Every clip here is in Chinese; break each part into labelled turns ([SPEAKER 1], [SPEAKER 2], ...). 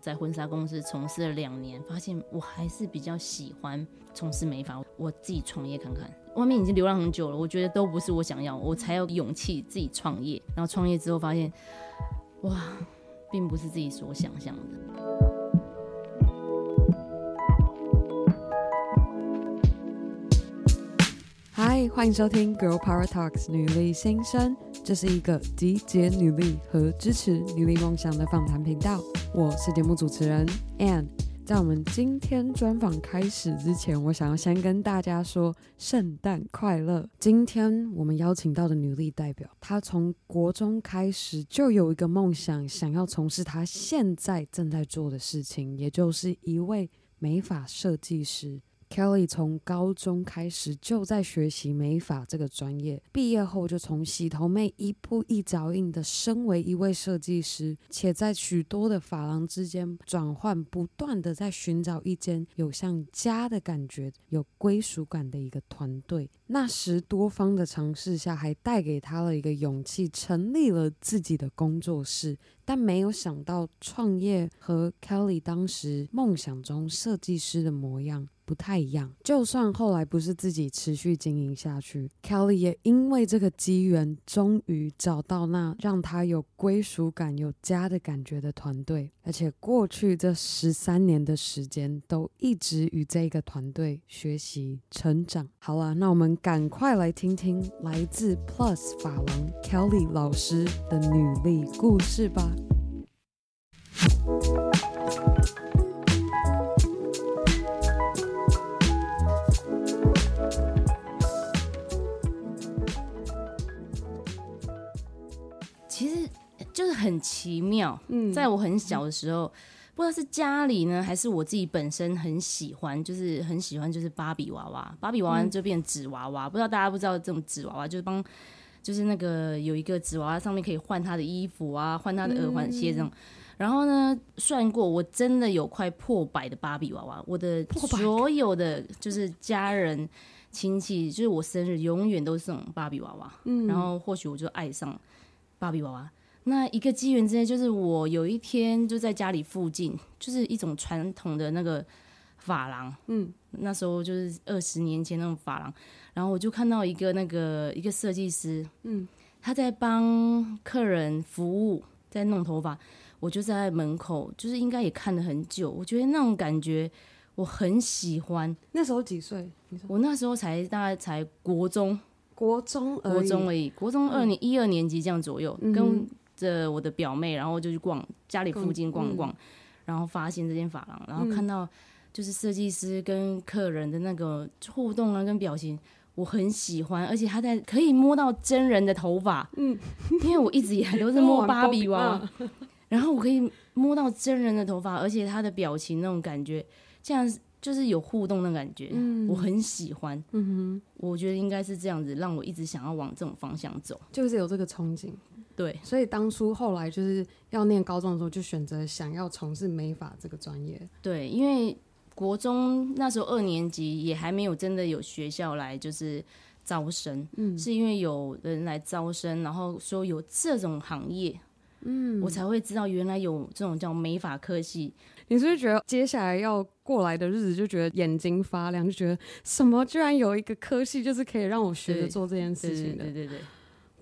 [SPEAKER 1] 在婚纱公司从事了两年，发现我还是比较喜欢从事美发，我自己创业看看。外面已经流浪很久了，我觉得都不是我想要，我才有勇气自己创业。然后创业之后发现，哇，并不是自己所想象的。
[SPEAKER 2] 欢迎收听《Girl Power Talks》女力新生，这是一个集结女力和支持女力梦想的访谈频道。我是节目主持人 Anne，。在我们今天专访开始之前，我想要先跟大家说圣诞快乐。今天我们邀请到的女力代表，她从国中开始就有一个梦想，想要从事她现在正在做的事情，也就是一位美发设计师。Kelly 从高中开始就在学习美发这个专业，毕业后就从洗头妹一步一脚印的升为一位设计师，且在许多的发廊之间转换，不断的在寻找一间有像家的感觉、有归属感的一个团队。那时多方的尝试下，还带给他了一个勇气，成立了自己的工作室。但没有想到，创业和 Kelly 当时梦想中设计师的模样。不太一样，就算后来不是自己持续经营下去，Kelly 也因为这个机缘，终于找到那让他有归属感、有家的感觉的团队，而且过去这十三年的时间，都一直与这个团队学习成长。好了，那我们赶快来听听来自 Plus 发廊 Kelly 老师的女力故事吧。
[SPEAKER 1] 很奇妙，嗯，在我很小的时候，嗯、不知道是家里呢，还是我自己本身很喜欢，就是很喜欢，就是芭比娃娃，芭比娃娃就变纸娃娃。嗯、不知道大家不知道这种纸娃娃，就是帮，就是那个有一个纸娃娃上面可以换他的衣服啊，换他的耳环、鞋这种。然后呢，算过我真的有快破百的芭比娃娃，我的所有的就是家人亲戚，就是我生日永远都是这种芭比娃娃。嗯，然后或许我就爱上芭比娃娃。那一个机缘之间，就是我有一天就在家里附近，就是一种传统的那个发廊，嗯，那时候就是二十年前那种发廊，然后我就看到一个那个一个设计师，嗯，他在帮客人服务，在弄头发，我就在门口，就是应该也看了很久，我觉得那种感觉我很喜欢。
[SPEAKER 2] 那时候几岁？
[SPEAKER 1] 我那时候才大概才国中，
[SPEAKER 2] 国中，
[SPEAKER 1] 国中而已，国中二年一二年级这样左右，嗯、跟。着我的表妹，然后就去逛家里附近逛逛，嗯、然后发现这间发廊，然后看到就是设计师跟客人的那个互动啊，跟表情，我很喜欢，而且他在可以摸到真人的头发，嗯，因为我一直以来都是摸芭比娃。娃，然后我可以摸到真人的头发，而且他的表情那种感觉，这样就是有互动的感觉，嗯，我很喜欢，嗯哼，我觉得应该是这样子，让我一直想要往这种方向走，
[SPEAKER 2] 就是有这个憧憬。
[SPEAKER 1] 对，
[SPEAKER 2] 所以当初后来就是要念高中的时候，就选择想要从事美发这个专业。
[SPEAKER 1] 对，因为国中那时候二年级也还没有真的有学校来就是招生，嗯，是因为有人来招生，然后说有这种行业，嗯，我才会知道原来有这种叫美发科系。
[SPEAKER 2] 你是不是觉得接下来要过来的日子就觉得眼睛发亮，就觉得什么居然有一个科系就是可以让我学着做这件事情的？
[SPEAKER 1] 对对对，对，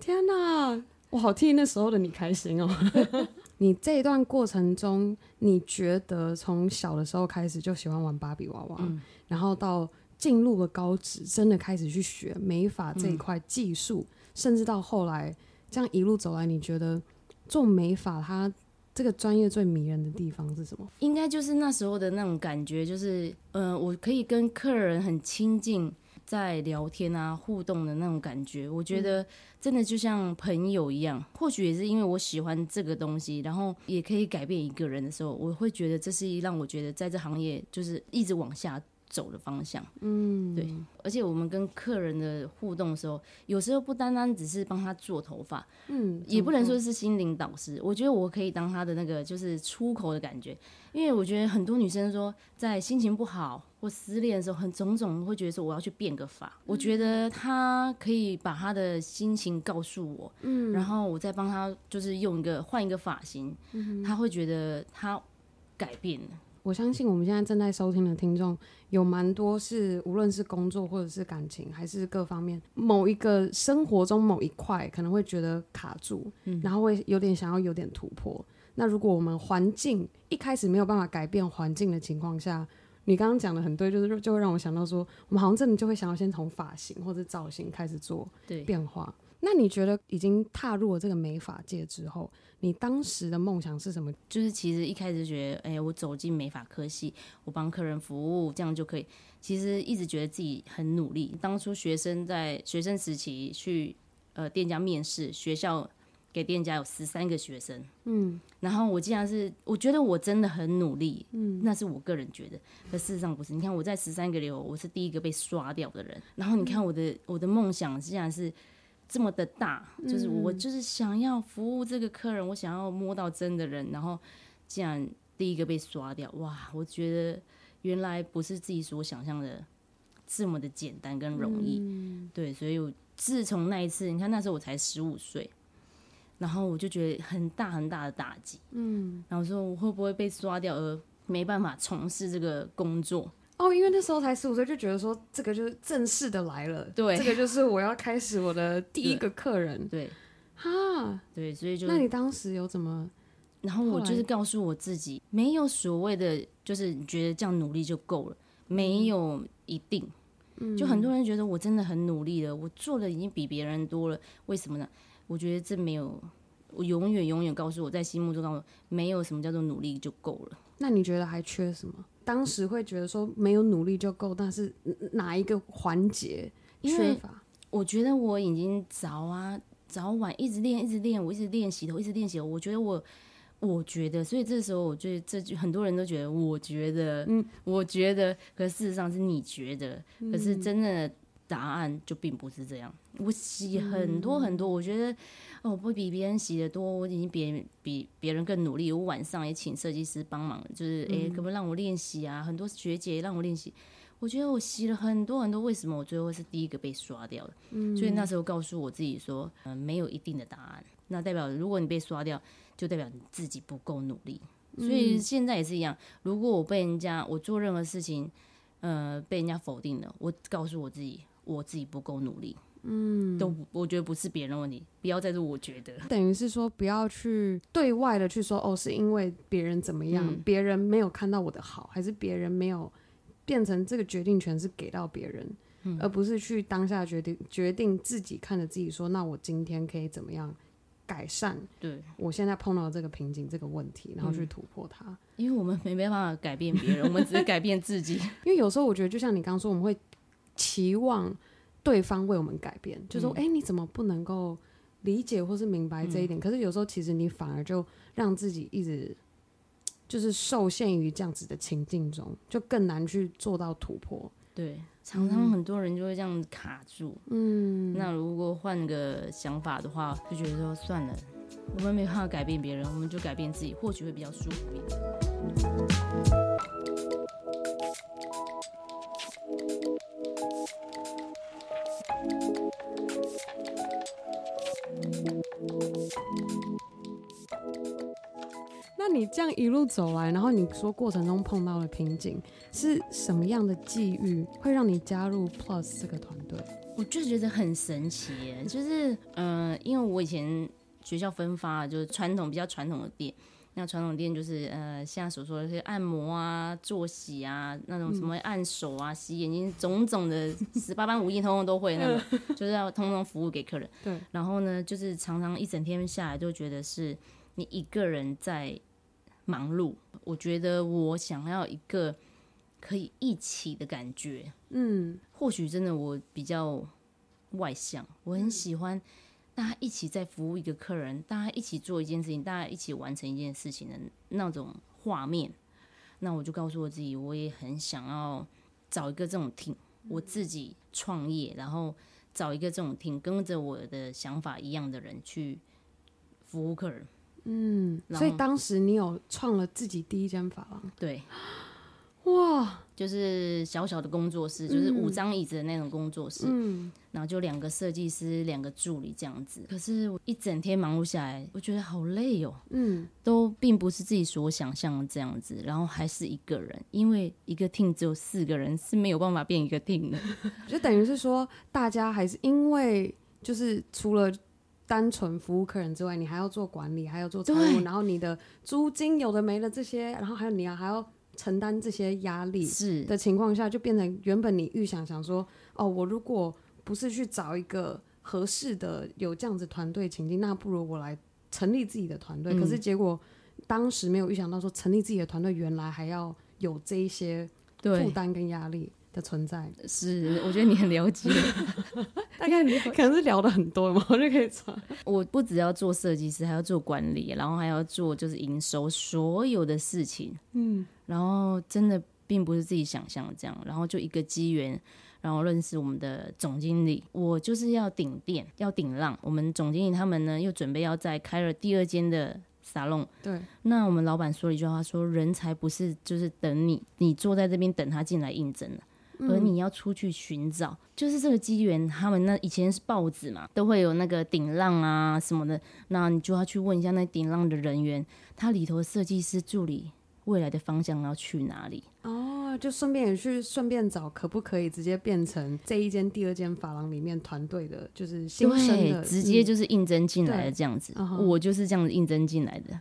[SPEAKER 2] 天哪！我好替那时候的你开心哦！你这一段过程中，你觉得从小的时候开始就喜欢玩芭比娃娃，嗯、然后到进入了高职，真的开始去学美发这一块技术，嗯、甚至到后来这样一路走来，你觉得做美发它这个专业最迷人的地方是什么？
[SPEAKER 1] 应该就是那时候的那种感觉，就是嗯、呃，我可以跟客人很亲近。在聊天啊，互动的那种感觉，我觉得真的就像朋友一样。嗯、或许也是因为我喜欢这个东西，然后也可以改变一个人的时候，我会觉得这是一让我觉得在这行业就是一直往下走的方向，嗯，对，而且我们跟客人的互动的时候，有时候不单单只是帮他做头发，嗯，也不能说是心灵导师。我觉得我可以当他的那个就是出口的感觉，因为我觉得很多女生说在心情不好或失恋的时候，很种种会觉得说我要去变个发。我觉得他可以把他的心情告诉我，嗯，然后我再帮他就是用一个换一个发型，嗯，他会觉得他。改变了。
[SPEAKER 2] 我相信我们现在正在收听的听众有蛮多是，无论是工作或者是感情，还是各方面某一个生活中某一块，可能会觉得卡住，嗯，然后会有点想要有点突破。那如果我们环境一开始没有办法改变环境的情况下，你刚刚讲的很对，就是就会让我想到说，我们好像真的就会想要先从发型或者造型开始做变化。那你觉得已经踏入了这个美发界之后，你当时的梦想是什么？
[SPEAKER 1] 就是其实一开始觉得，哎、欸，我走进美发科系，我帮客人服务，这样就可以。其实一直觉得自己很努力。当初学生在学生时期去呃店家面试，学校给店家有十三个学生，嗯，然后我竟然是我觉得我真的很努力，嗯，那是我个人觉得，可事实上不是。你看我在十三个里，我是第一个被刷掉的人。然后你看我的、嗯、我的梦想竟然是。这么的大，就是我就是想要服务这个客人，我想要摸到真的人，然后竟然第一个被刷掉，哇！我觉得原来不是自己所想象的这么的简单跟容易，对，所以我自从那一次，你看那时候我才十五岁，然后我就觉得很大很大的打击，嗯，然后说我会不会被刷掉而没办法从事这个工作。
[SPEAKER 2] 哦，因为那时候才十五岁，就觉得说这个就是正式的来了，
[SPEAKER 1] 对，
[SPEAKER 2] 这个就是我要开始我的第一个客人，
[SPEAKER 1] 对，
[SPEAKER 2] 哈，
[SPEAKER 1] 对，所以就
[SPEAKER 2] 那你当时有怎么？
[SPEAKER 1] 然后我就是告诉我自己，没有所谓的，就是你觉得这样努力就够了，没有一定，嗯，就很多人觉得我真的很努力了，我做的已经比别人多了，为什么呢？我觉得这没有，我永远永远告诉我在心目中告诉我，没有什么叫做努力就够了。
[SPEAKER 2] 那你觉得还缺什么？当时会觉得说没有努力就够，但是哪一个环节缺乏？
[SPEAKER 1] 我觉得我已经早啊早晚一直练一直练，我一直练习头，一直练习头。我觉得我，我觉得，所以这时候我觉得这句很多人都觉得，我觉得，嗯，我觉得，可事实上是你觉得，可是真的。答案就并不是这样。我洗很多很多，嗯、我觉得哦，我不比别人洗的多，我已经比比别人更努力。我晚上也请设计师帮忙，就是诶、欸，可不可以让我练习啊？很多学姐也让我练习。我觉得我洗了很多很多，为什么我最后是第一个被刷掉的？嗯、所以那时候告诉我自己说，嗯、呃，没有一定的答案。那代表如果你被刷掉，就代表你自己不够努力。所以现在也是一样，如果我被人家我做任何事情，呃，被人家否定了，我告诉我自己。我自己不够努力，嗯，都我觉得不是别人的问题，不要再说我觉得，
[SPEAKER 2] 等于是说不要去对外的去说哦，是因为别人怎么样，别、嗯、人没有看到我的好，还是别人没有变成这个决定权是给到别人，嗯、而不是去当下决定决定自己看着自己说，那我今天可以怎么样改善？对，我现在碰到这个瓶颈这个问题，然后去突破它，
[SPEAKER 1] 因为我们没办法改变别人，我们只是改变自己。
[SPEAKER 2] 因为有时候我觉得，就像你刚刚说，我们会。期望对方为我们改变，就说：“哎、嗯欸，你怎么不能够理解或是明白这一点？”嗯、可是有时候，其实你反而就让自己一直就是受限于这样子的情境中，就更难去做到突破。
[SPEAKER 1] 对，常常很多人就会这样卡住。嗯，那如果换个想法的话，就觉得说算了，我们没办法改变别人，我们就改变自己，或许会比较舒服一点。
[SPEAKER 2] 那你这样一路走来，然后你说过程中碰到的瓶颈是什么样的际遇，会让你加入 Plus 这个团队？
[SPEAKER 1] 我就觉得很神奇，就是嗯、因为我以前学校分发就是传统比较传统的店，那传统店就是呃，像所说的这些按摩啊、做洗啊，那种什么按手啊、洗眼睛，种种的十八般武艺，通通都会，那种 就是要通通服务给客人。对，然后呢，就是常常一整天下来，就觉得是你一个人在。忙碌，我觉得我想要一个可以一起的感觉。嗯，或许真的我比较外向，我很喜欢大家一起在服务一个客人，大家一起做一件事情，大家一起完成一件事情的那种画面。那我就告诉我自己，我也很想要找一个这种 team，我自己创业，然后找一个这种 team，跟着我的想法一样的人去服务客人。
[SPEAKER 2] 嗯，所以当时你有创了自己第一间法廊，
[SPEAKER 1] 对，
[SPEAKER 2] 哇，
[SPEAKER 1] 就是小小的工作室，就是五张椅子的那种工作室，
[SPEAKER 2] 嗯，
[SPEAKER 1] 然后就两个设计师，两个助理这样子。可是我一整天忙碌下来，我觉得好累哦，
[SPEAKER 2] 嗯，
[SPEAKER 1] 都并不是自己所想象的这样子，然后还是一个人，因为一个 team 只有四个人是没有办法变一个 team 的，
[SPEAKER 2] 就等于是说，大家还是因为就是除了。单纯服务客人之外，你还要做管理，还要做财务，然后你的租金有的没的这些，然后还有你要还要承担这些压力，是的情况下，就变成原本你预想想说，哦，我如果不是去找一个合适的有这样子团队情境，那不如我来成立自己的团队。嗯、可是结果当时没有预想到说，成立自己的团队原来还要有这一些负担跟压力。的存在
[SPEAKER 1] 是，我觉得你很了解，
[SPEAKER 2] 大概你可能是聊的很多嘛，我就可以传。
[SPEAKER 1] 我不只要做设计师，还要做管理，然后还要做就是营收所有的事情，嗯，然后真的并不是自己想象的这样，然后就一个机缘，然后认识我们的总经理，我就是要顶店，要顶浪。我们总经理他们呢又准备要再开了第二间的沙龙，
[SPEAKER 2] 对，
[SPEAKER 1] 那我们老板说了一句话，说人才不是就是等你，你坐在这边等他进来应征了。而你要出去寻找，嗯、就是这个机缘。他们那以前是报纸嘛，都会有那个顶浪啊什么的，那你就要去问一下那顶浪的人员，他里头设计师助理未来的方向要去哪里？
[SPEAKER 2] 哦，就顺便也去顺便找，可不可以直接变成这一间、第二间发廊里面团队的，就是新生的，
[SPEAKER 1] 直接就是应征进来的这样子。嗯、我就是这样子应征进来的。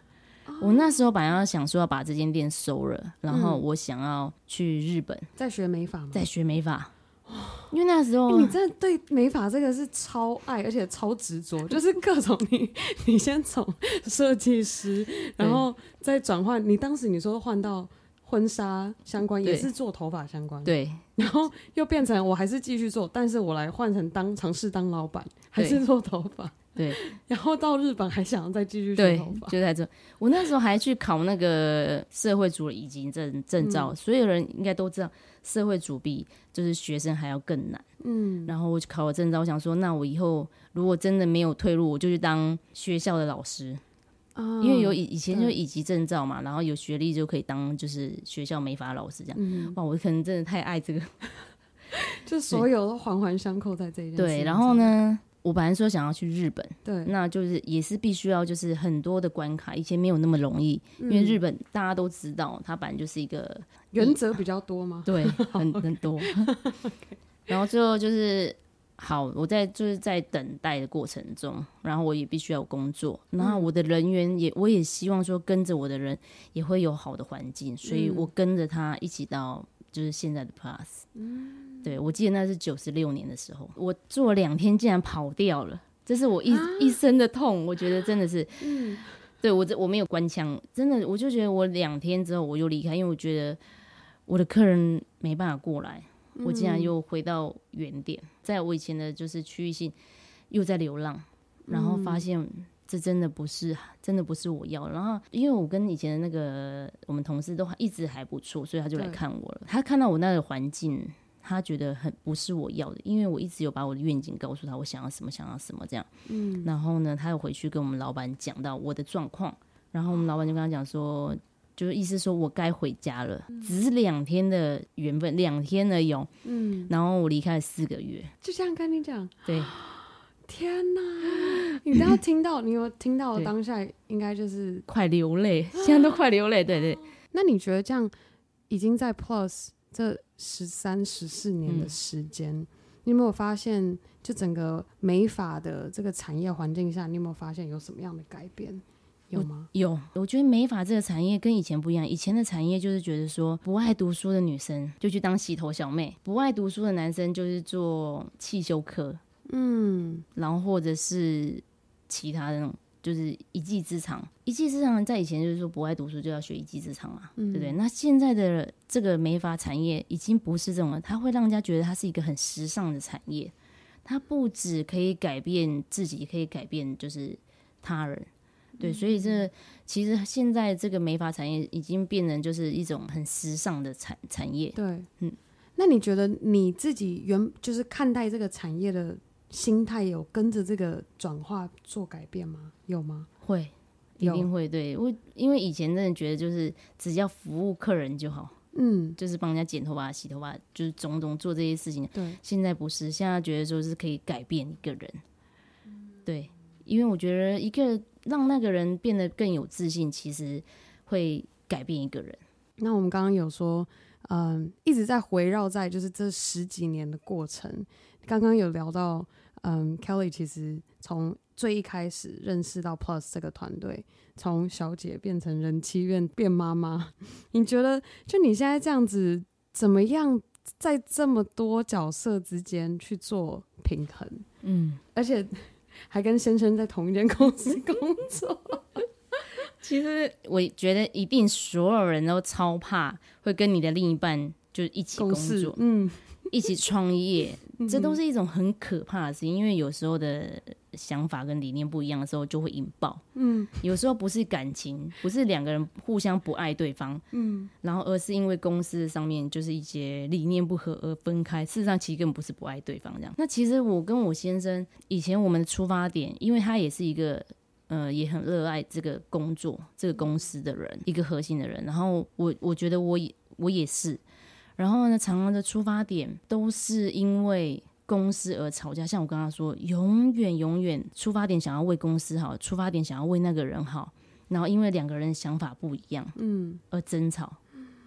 [SPEAKER 1] 我那时候本来要想说要把这间店收了，然后我想要去日本
[SPEAKER 2] 在学美发吗？
[SPEAKER 1] 在学美发，因为那时候、
[SPEAKER 2] 欸、你真的对美发这个是超爱，而且超执着，就是各种你你先从设计师，然后再转换。你当时你说换到婚纱相关，也是做头发相关，
[SPEAKER 1] 对，
[SPEAKER 2] 然后又变成我还是继续做，但是我来换成当尝试当老板，还是做头发。
[SPEAKER 1] 对，
[SPEAKER 2] 然后到日本还想要再继续学头发，
[SPEAKER 1] 就在这。我那时候还去考那个社会组以及证证照，嗯、所有人应该都知道，社会主比就是学生还要更难。嗯，然后我就考了证照，我想说，那我以后如果真的没有退路，我就去当学校的老师。哦、因为有以以前就乙级证照嘛，然后有学历就可以当就是学校美发老师这样。嗯、哇，我可能真的太爱这个，
[SPEAKER 2] 就所有都环环相扣在这一件。
[SPEAKER 1] 对，然后呢？我本来说想要去日本，
[SPEAKER 2] 对，
[SPEAKER 1] 那就是也是必须要就是很多的关卡，以前没有那么容易，嗯、因为日本大家都知道，它本来就是一个
[SPEAKER 2] 原则比较多嘛，
[SPEAKER 1] 对，很很多。然后最后就是好，我在就是在等待的过程中，然后我也必须要工作，然后我的人员也我也希望说跟着我的人也会有好的环境，所以我跟着他一起到就是现在的 Plus。嗯对，我记得那是九十六年的时候，我做了两天竟然跑掉了，这是我一、啊、一生的痛。我觉得真的是，嗯，对我这我没有关枪，真的，我就觉得我两天之后我又离开，因为我觉得我的客人没办法过来，我竟然又回到原点，在我以前的就是区域性又在流浪，然后发现这真的不是，真的不是我要。然后因为我跟以前的那个我们同事都一直还不错，所以他就来看我了。他看到我那个环境。他觉得很不是我要的，因为我一直有把我的愿景告诉他，我想要什么，想要什么这样。嗯，然后呢，他又回去跟我们老板讲到我的状况，然后我们老板就跟他讲说，就是意思说我该回家了，嗯、只是两天的缘分，两天而已。嗯，然后我离开了四个月，
[SPEAKER 2] 就这样跟你讲。
[SPEAKER 1] 对，
[SPEAKER 2] 天哪！你都要听到，你有听到我当下应该就是
[SPEAKER 1] 快流泪，现在都快流泪。对对。
[SPEAKER 2] 那你觉得这样已经在 Plus 这？十三、十四年的时间，嗯、你有没有发现，就整个美发的这个产业环境下，你有没有发现有什么样的改变？有吗？
[SPEAKER 1] 有，我觉得美发这个产业跟以前不一样。以前的产业就是觉得说，不爱读书的女生就去当洗头小妹，不爱读书的男生就是做汽修科，嗯，然后或者是其他的那种。就是一技之长，一技之长在以前就是说不爱读书就要学一技之长嘛，嗯、对不对？那现在的这个美发产业已经不是这种了，它会让人家觉得它是一个很时尚的产业，它不止可以改变自己，可以改变就是他人，对，所以这其实现在这个美发产业已经变成就是一种很时尚的产产业。
[SPEAKER 2] 对，嗯，那你觉得你自己原就是看待这个产业的？心态有跟着这个转化做改变吗？有吗？
[SPEAKER 1] 会，一定会。对我，因为以前真的觉得就是只要服务客人就好，嗯，就是帮人家剪头发、洗头发，就是种种做这些事情。
[SPEAKER 2] 对，
[SPEAKER 1] 现在不是，现在觉得说是可以改变一个人。对，因为我觉得一个让那个人变得更有自信，其实会改变一个人。
[SPEAKER 2] 那我们刚刚有说，嗯，一直在围绕在就是这十几年的过程。刚刚有聊到，嗯，Kelly 其实从最一开始认识到 Plus 这个团队，从小姐变成人妻变变妈妈，你觉得就你现在这样子，怎么样在这么多角色之间去做平衡？嗯，而且还跟先生在同一间公司工作。
[SPEAKER 1] 其实我觉得一定所有人都超怕会跟你的另一半就一起工作，嗯。一起创业，这都是一种很可怕的事情，因为有时候的想法跟理念不一样的时候，就会引爆。嗯，有时候不是感情，不是两个人互相不爱对方，嗯，然后而是因为公司上面就是一些理念不合而分开。事实上，其实根本不是不爱对方这样。那其实我跟我先生以前我们的出发点，因为他也是一个呃也很热爱这个工作、这个公司的人，一个核心的人。然后我我觉得我也我也是。然后呢，常常的出发点都是因为公司而吵架。像我刚刚说，永远永远出发点想要为公司好，出发点想要为那个人好。然后因为两个人想法不一样，嗯，而争吵。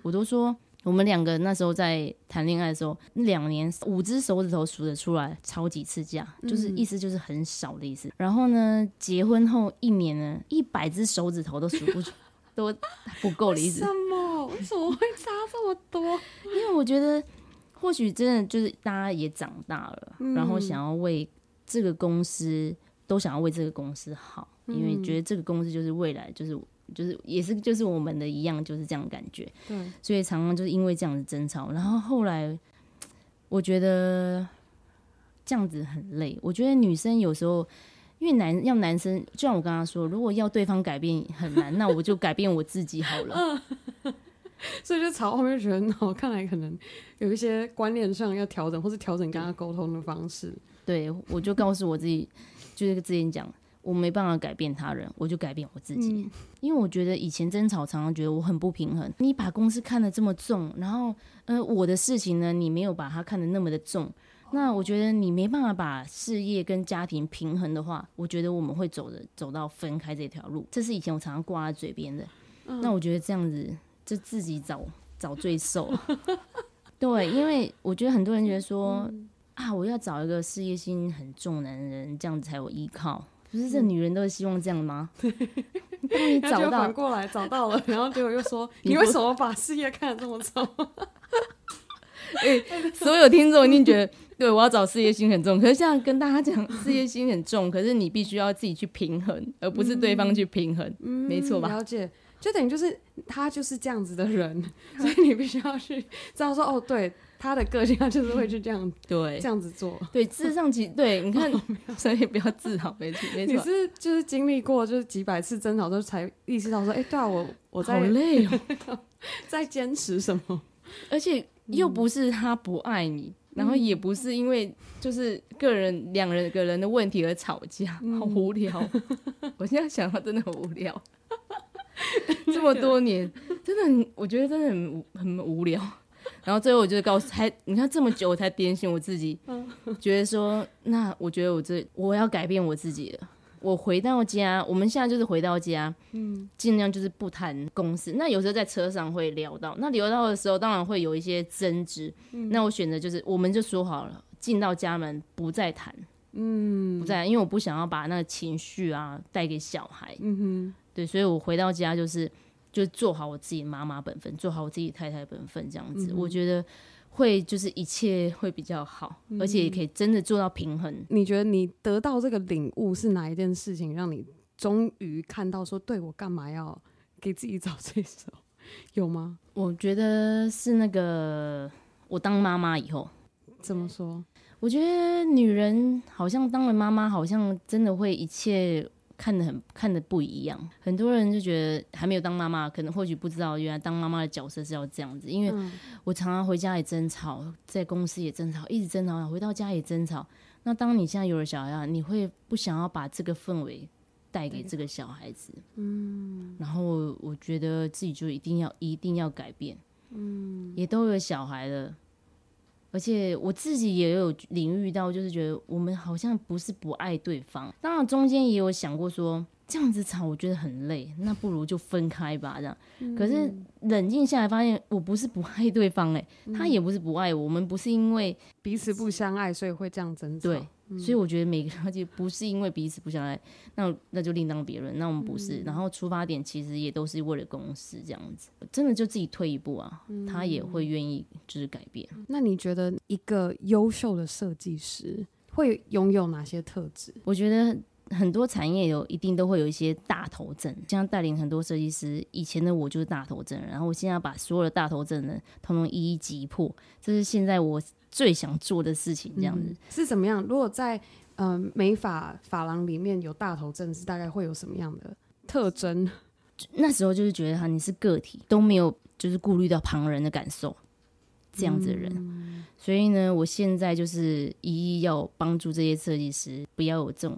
[SPEAKER 1] 我都说，我们两个那时候在谈恋爱的时候，两年五只手指头数得出来超几次价，就是意思就是很少的意思。然后呢，结婚后一年呢，一百只手指头都数不出。都不够的意思。为什
[SPEAKER 2] 么？为什么会差这么多？
[SPEAKER 1] 因为我觉得，或许真的就是大家也长大了，嗯，然后想要为这个公司，都想要为这个公司好，嗯，因为觉得这个公司就是未来，就是就是也是就是我们的一样，就是这样感觉。对，所以常常就是因为这样子争吵，然后后来我觉得这样子很累。我觉得女生有时候。因为男要男生，就像我刚刚说，如果要对方改变很难，那我就改变我自己好了。
[SPEAKER 2] 所以就吵后面觉得，我看来可能有一些观念上要调整，或是调整跟他沟通的方式。
[SPEAKER 1] 对，我就告诉我自己，就是之前讲，我没办法改变他人，我就改变我自己。嗯。因为我觉得以前争吵，常常觉得我很不平衡。你把公司看得这么重，然后，呃，我的事情呢，你没有把它看得那么的重。那我觉得你没办法把事业跟家庭平衡的话，我觉得我们会走的走到分开这条路。这是以前我常常挂在嘴边的。嗯。那我觉得这样子就自己找找罪受。对，因为我觉得很多人觉得说、嗯、啊，我要找一个事业心很重的男人，这样子才有依靠。不是这女人都是希望这样吗？当你找到
[SPEAKER 2] 反过来找到了，然后结果又说你为什么把事业看得这么重？
[SPEAKER 1] 哎、欸，所有听众一定觉得。对，我要找事业心很重，可是现在跟大家讲，事业心很重，可是你必须要自己去平衡，而不是对方去平衡，嗯、没错吧？
[SPEAKER 2] 了解，就等于就是他就是这样子的人，所以你必须要去知道说，哦，对，他的个性，他就是会去这样，对，这样子做。
[SPEAKER 1] 对，事实上其实对，你看，所以不要自豪，没错，没错。
[SPEAKER 2] 你是就是经历过就是几百次争吵之后，才意识到说，哎、欸，对啊，我我在
[SPEAKER 1] 好累哦，
[SPEAKER 2] 在坚持什么，
[SPEAKER 1] 而且又不是他不爱你。然后也不是因为就是个人两人个人的问题而吵架，嗯、好无聊。我现在想到真的很无聊，这么多年真的很，我觉得真的很很无聊。然后最后我就告诉才，你看这么久我才点醒我自己，觉得说那我觉得我这我要改变我自己了。我回到家，我们现在就是回到家，嗯，尽量就是不谈公司。那有时候在车上会聊到，那聊到的时候，当然会有一些争执。嗯，那我选择就是，我们就说好了，进到家门不再谈，嗯，不再，因为我不想要把那个情绪啊带给小孩。嗯哼，对，所以我回到家就是，就做好我自己妈妈本分，做好我自己太太本分，这样子，嗯，我觉得。会就是一切会比较好，嗯，而且也可以真的做到平衡。
[SPEAKER 2] 你觉得你得到这个领悟是哪一件事情，让你终于看到说，对，我干嘛要给自己找罪受？有吗？
[SPEAKER 1] 我觉得是那个我当妈妈以后。
[SPEAKER 2] 怎么说？
[SPEAKER 1] 我觉得女人好像当了妈妈，好像真的会一切。看得很看的不一样，很多人就觉得还没有当妈妈，可能或许不知道原来当妈妈的角色是要这样子。因为我常常回家也争吵，在公司也争吵，一直争吵，回到家也争吵。那当你现在有了小孩，你会不想要把这个氛围带给这个小孩子？嗯。然后我觉得自己就一定要一定要改变，嗯，也都有小孩了，而且我自己也有领域到，就是觉得我们好像不是不爱对方，当然中间也有想过说。这样子吵我觉得很累，那不如就分开吧。这样，嗯、可是冷静下来发现，我不是不爱对方，哎、嗯，他也不是不爱我，我们不是因为
[SPEAKER 2] 彼此不相爱，所以会这样争吵。
[SPEAKER 1] 对，嗯、所以我觉得每个人 就不是因为彼此不相爱，那那就另当别论。那我们不是，嗯、然后出发点其实也都是为了公司这样子，真的就自己退一步啊，嗯、他也会愿意就是改变。
[SPEAKER 2] 那你觉得一个优秀的设计师会拥有哪些特质？
[SPEAKER 1] 我觉得。很多产业有一定都会有一些大头症，像带领很多设计师，以前的我就是大头症，然后我现在要把所有的大头症呢，通通一一击破，这是现在我最想做的事情。这样子、嗯、
[SPEAKER 2] 是怎么样？如果在嗯、呃、美发发廊里面有大头症，是大概会有什么样的特征？
[SPEAKER 1] 那时候就是觉得哈，你是个体，都没有就是顾虑到旁人的感受，这样子的人。嗯、所以呢，我现在就是一一要帮助这些设计师，不要有这种。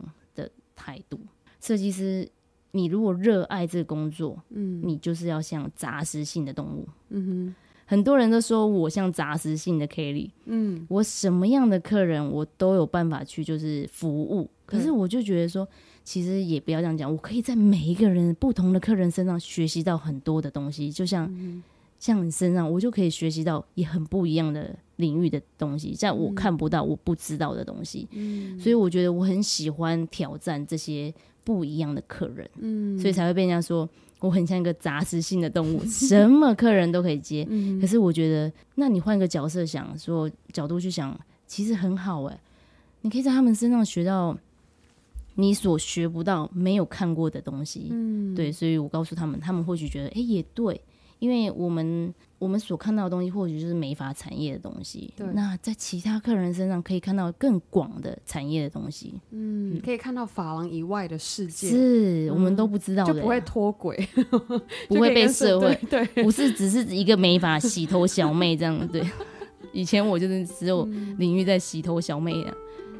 [SPEAKER 1] 态度，设计师，你如果热爱这个工作，嗯，你就是要像杂食性的动物，嗯哼。很多人都说我像杂食性的 Kelly，嗯，我什么样的客人我都有办法去就是服务，可是我就觉得说，其实也不要这样讲，我可以在每一个人不同的客人身上学习到很多的东西，就像。嗯像你身上，我就可以学习到也很不一样的领域的东西，在我看不到、我不知道的东西。嗯，所以我觉得我很喜欢挑战这些不一样的客人。嗯，所以才会被人家说我很像一个杂食性的动物，什么客人都可以接。嗯，可是我觉得，那你换个角色想，说角度去想，其实很好哎。你可以在他们身上学到你所学不到、没有看过的东西。嗯，对，所以我告诉他们，他们或许觉得，哎，也对。因为我们我们所看到的东西，或许就是美发产业的东西。对，那在其他客人身上可以看到更广的产业的东西。嗯，
[SPEAKER 2] 可以看到发廊以外的世界，
[SPEAKER 1] 是我们都不知道的，
[SPEAKER 2] 就不会脱轨，
[SPEAKER 1] 不会被社会对，不是只是一个美发洗头小妹这样。对，以前我就是只有领域在洗头小妹啊，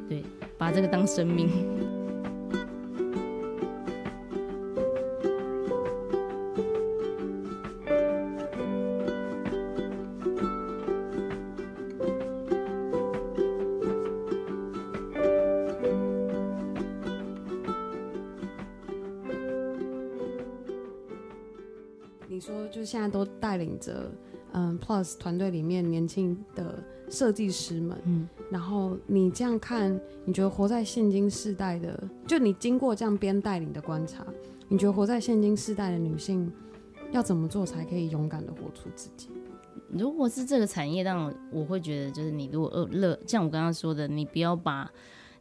[SPEAKER 1] 对，把这个当生命。
[SPEAKER 2] 现在都带领着嗯，Plus 团队里面年轻的设计师们，嗯，然后你这样看，你觉得活在现今世代的，就你经过这样边带领的观察，你觉得活在现今世代的女性要怎么做才可以勇敢的活出自己？
[SPEAKER 1] 如果是这个产业，让我会觉得，就是你如果呃乐，像我刚刚说的，你不要把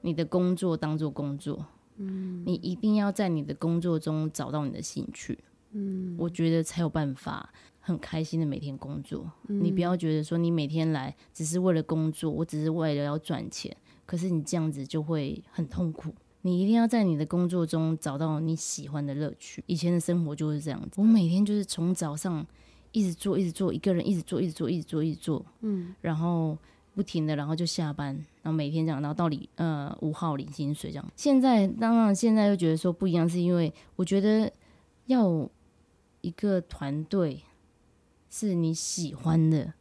[SPEAKER 1] 你的工作当做工作，嗯，你一定要在你的工作中找到你的兴趣。嗯，我觉得才有办法很开心的每天工作。嗯，你不要觉得说你每天来只是为了工作，我只是为了要赚钱，可是你这样子就会很痛苦。你一定要在你的工作中找到你喜欢的乐趣。以前的生活就是这样子，我每天就是从早上一直做，一直做，一个人一直做，一直做，一直做，一直做，嗯，然后不停的，然后就下班，然后每天这样，然后到领呃五号领薪水这样。现在当然现在又觉得说不一样，是因为我觉得要。一个团队是你喜欢的，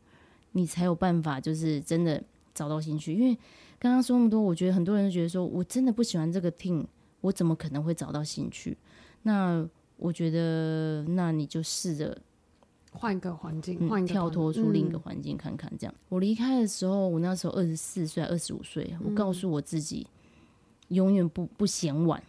[SPEAKER 1] 你才有办法，就是真的找到兴趣。因为刚刚说那么多，我觉得很多人觉得说，我真的不喜欢这个 team，我怎么可能会找到兴趣？那我觉得，那你就试着
[SPEAKER 2] 换个环境，换、嗯、
[SPEAKER 1] 跳脱出另一个环境看看。这样，嗯、我离开的时候，我那时候二十四岁，二十五岁，我告诉我自己，永远不不嫌晚。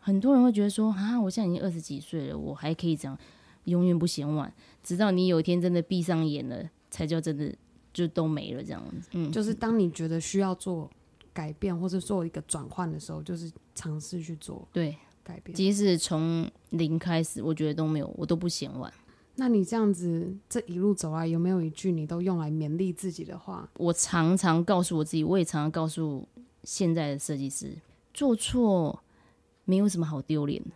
[SPEAKER 1] 很多人会觉得说啊，我现在已经二十几岁了，我还可以这样，永远不嫌晚。直到你有一天真的闭上眼了，才叫真的就都没了这样子。嗯，
[SPEAKER 2] 就是当你觉得需要做改变或者做一个转换的时候，就是尝试去做对改变。
[SPEAKER 1] 即使从零开始，我觉得都没有，我都不嫌晚。
[SPEAKER 2] 那你这样子这一路走来，有没有一句你都用来勉励自己的话？
[SPEAKER 1] 我常常告诉我自己，我也常常告诉现在的设计师，做错。没有什么好丢脸的，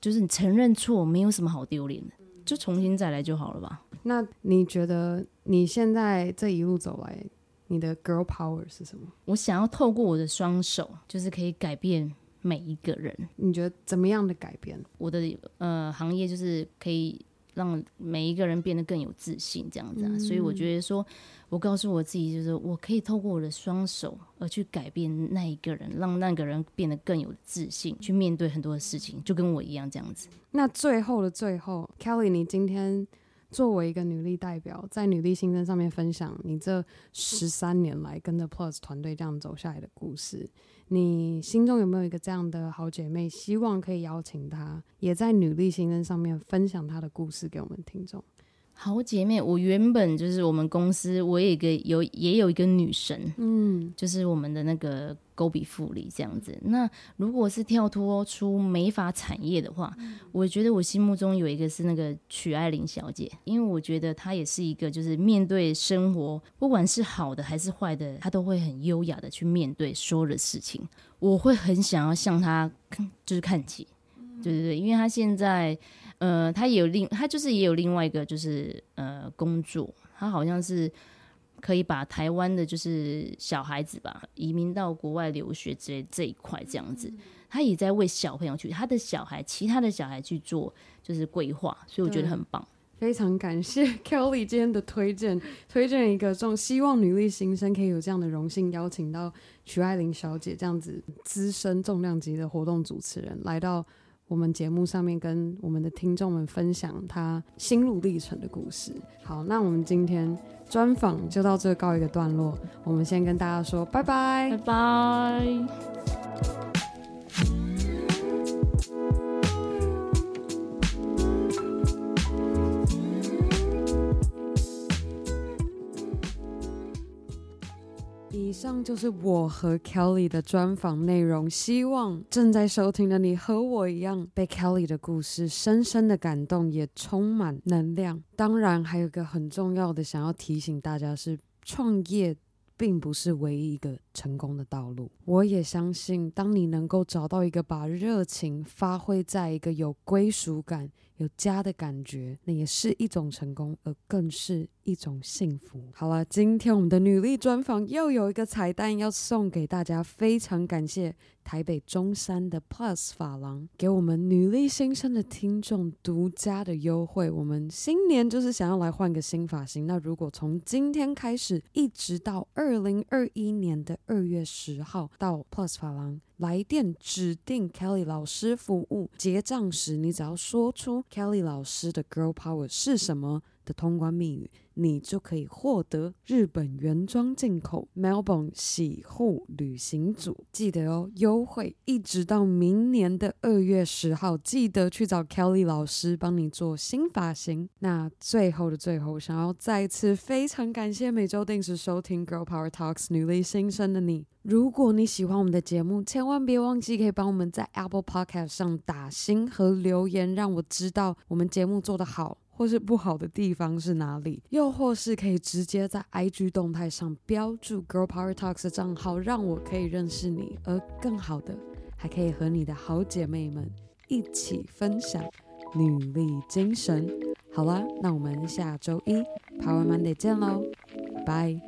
[SPEAKER 1] 就是你承认错，没有什么好丢脸的，就重新再来就好了吧。
[SPEAKER 2] 那你觉得你现在这一路走来，你的 girl power 是什么？
[SPEAKER 1] 我想要透过我的双手，就是可以改变每一个人。
[SPEAKER 2] 你觉得怎么样的改变？
[SPEAKER 1] 我的呃行业就是可以让每一个人变得更有自信，这样子啊。
[SPEAKER 2] 嗯、
[SPEAKER 1] 所以我觉得说，我告诉我自己，就是我可以透过我的双手而去改变那一个人，让那个人变得更有自信，去面对很多的事情，就跟我一样这样子。
[SPEAKER 2] 那最后的最后，Kelly，你今天。作为一个女力代表，在女力新生上面分享你这十三年来跟着 Plus 团队这样走下来的故事，你心中有没有一个这样的好姐妹，希望可以邀请她也在女力新生上面分享她的故事给我们听众？
[SPEAKER 1] 好姐妹，我原本就是我们公司，我有一个有也有一个女神，嗯，就是我们的那个勾比副理这样子。那如果是跳脱出美发产业的话，嗯，我觉得我心目中有一个是那个曲爱玲小姐，因为我觉得她也是一个就是面对生活，不管是好的还是坏的，她都会很优雅的去面对所有的事情。我会很想要向她就是看齐，对对对，因为她现在。呃，她也有另，她就是也有另外一个，就是呃工作，她好像是可以把台湾的，就是小孩子吧，移民到国外留学之类这一块这样子，他也在为小朋友去，他的小孩，其他的小孩去做就是规划，所以我觉得很棒。
[SPEAKER 2] 非常感谢 Kelly 今天的推荐，推荐一个这种希望女力新生可以有这样的荣幸，邀请到徐爱玲小姐这样子资深重量级的活动主持人来到。我们节目上面跟我们的听众们分享他心路历程的故事。好，那我们今天专访就到这告一个段落。我们先跟大家说拜拜，
[SPEAKER 1] 拜拜。
[SPEAKER 2] 以上就是我和 Kelly 的专访内容，希望正在收听的你和我一样，被 Kelly 的故事深深的感动，也充满能量。当然，还有一个很重要的想要提醒大家是，创业并不是唯一一个成功的道路。我也相信，当你能够找到一个把热情发挥在一个有归属感。有家的感觉，那也是一种成功，而更是一种幸福。好了，今天我们的女力专访又有一个彩蛋要送给大家，非常感谢台北中山的 Plus 发廊给我们女力新生的听众独家的优惠。我们新年就是想要来换个新发型，那如果从今天开始，一直到二零二一年的二月十号到 Plus 发廊。来电指定 Kelly 老师服务，结账时你只要说出 Kelly 老师的 Girl Power 是什么的通关密语。你就可以获得日本原装进口 Melbourne 洗护旅行组，记得哦，优惠一直到明年的二月十号，记得去找 Kelly 老师帮你做新发型。那最后的最后，想要再次非常感谢每周定时收听 Girl Power Talks 女力新生的你。如果你喜欢我们的节目，千万别忘记可以帮我们在 Apple Podcast 上打星和留言，让我知道我们节目做得好。或是不好的地方是哪里？又或是可以直接在 IG 动态上标注 Girl Power Talks 的账号，让我可以认识你。而更好的，还可以和你的好姐妹们一起分享女力精神。好啦，那我们下周一 Power Monday 见喽，拜。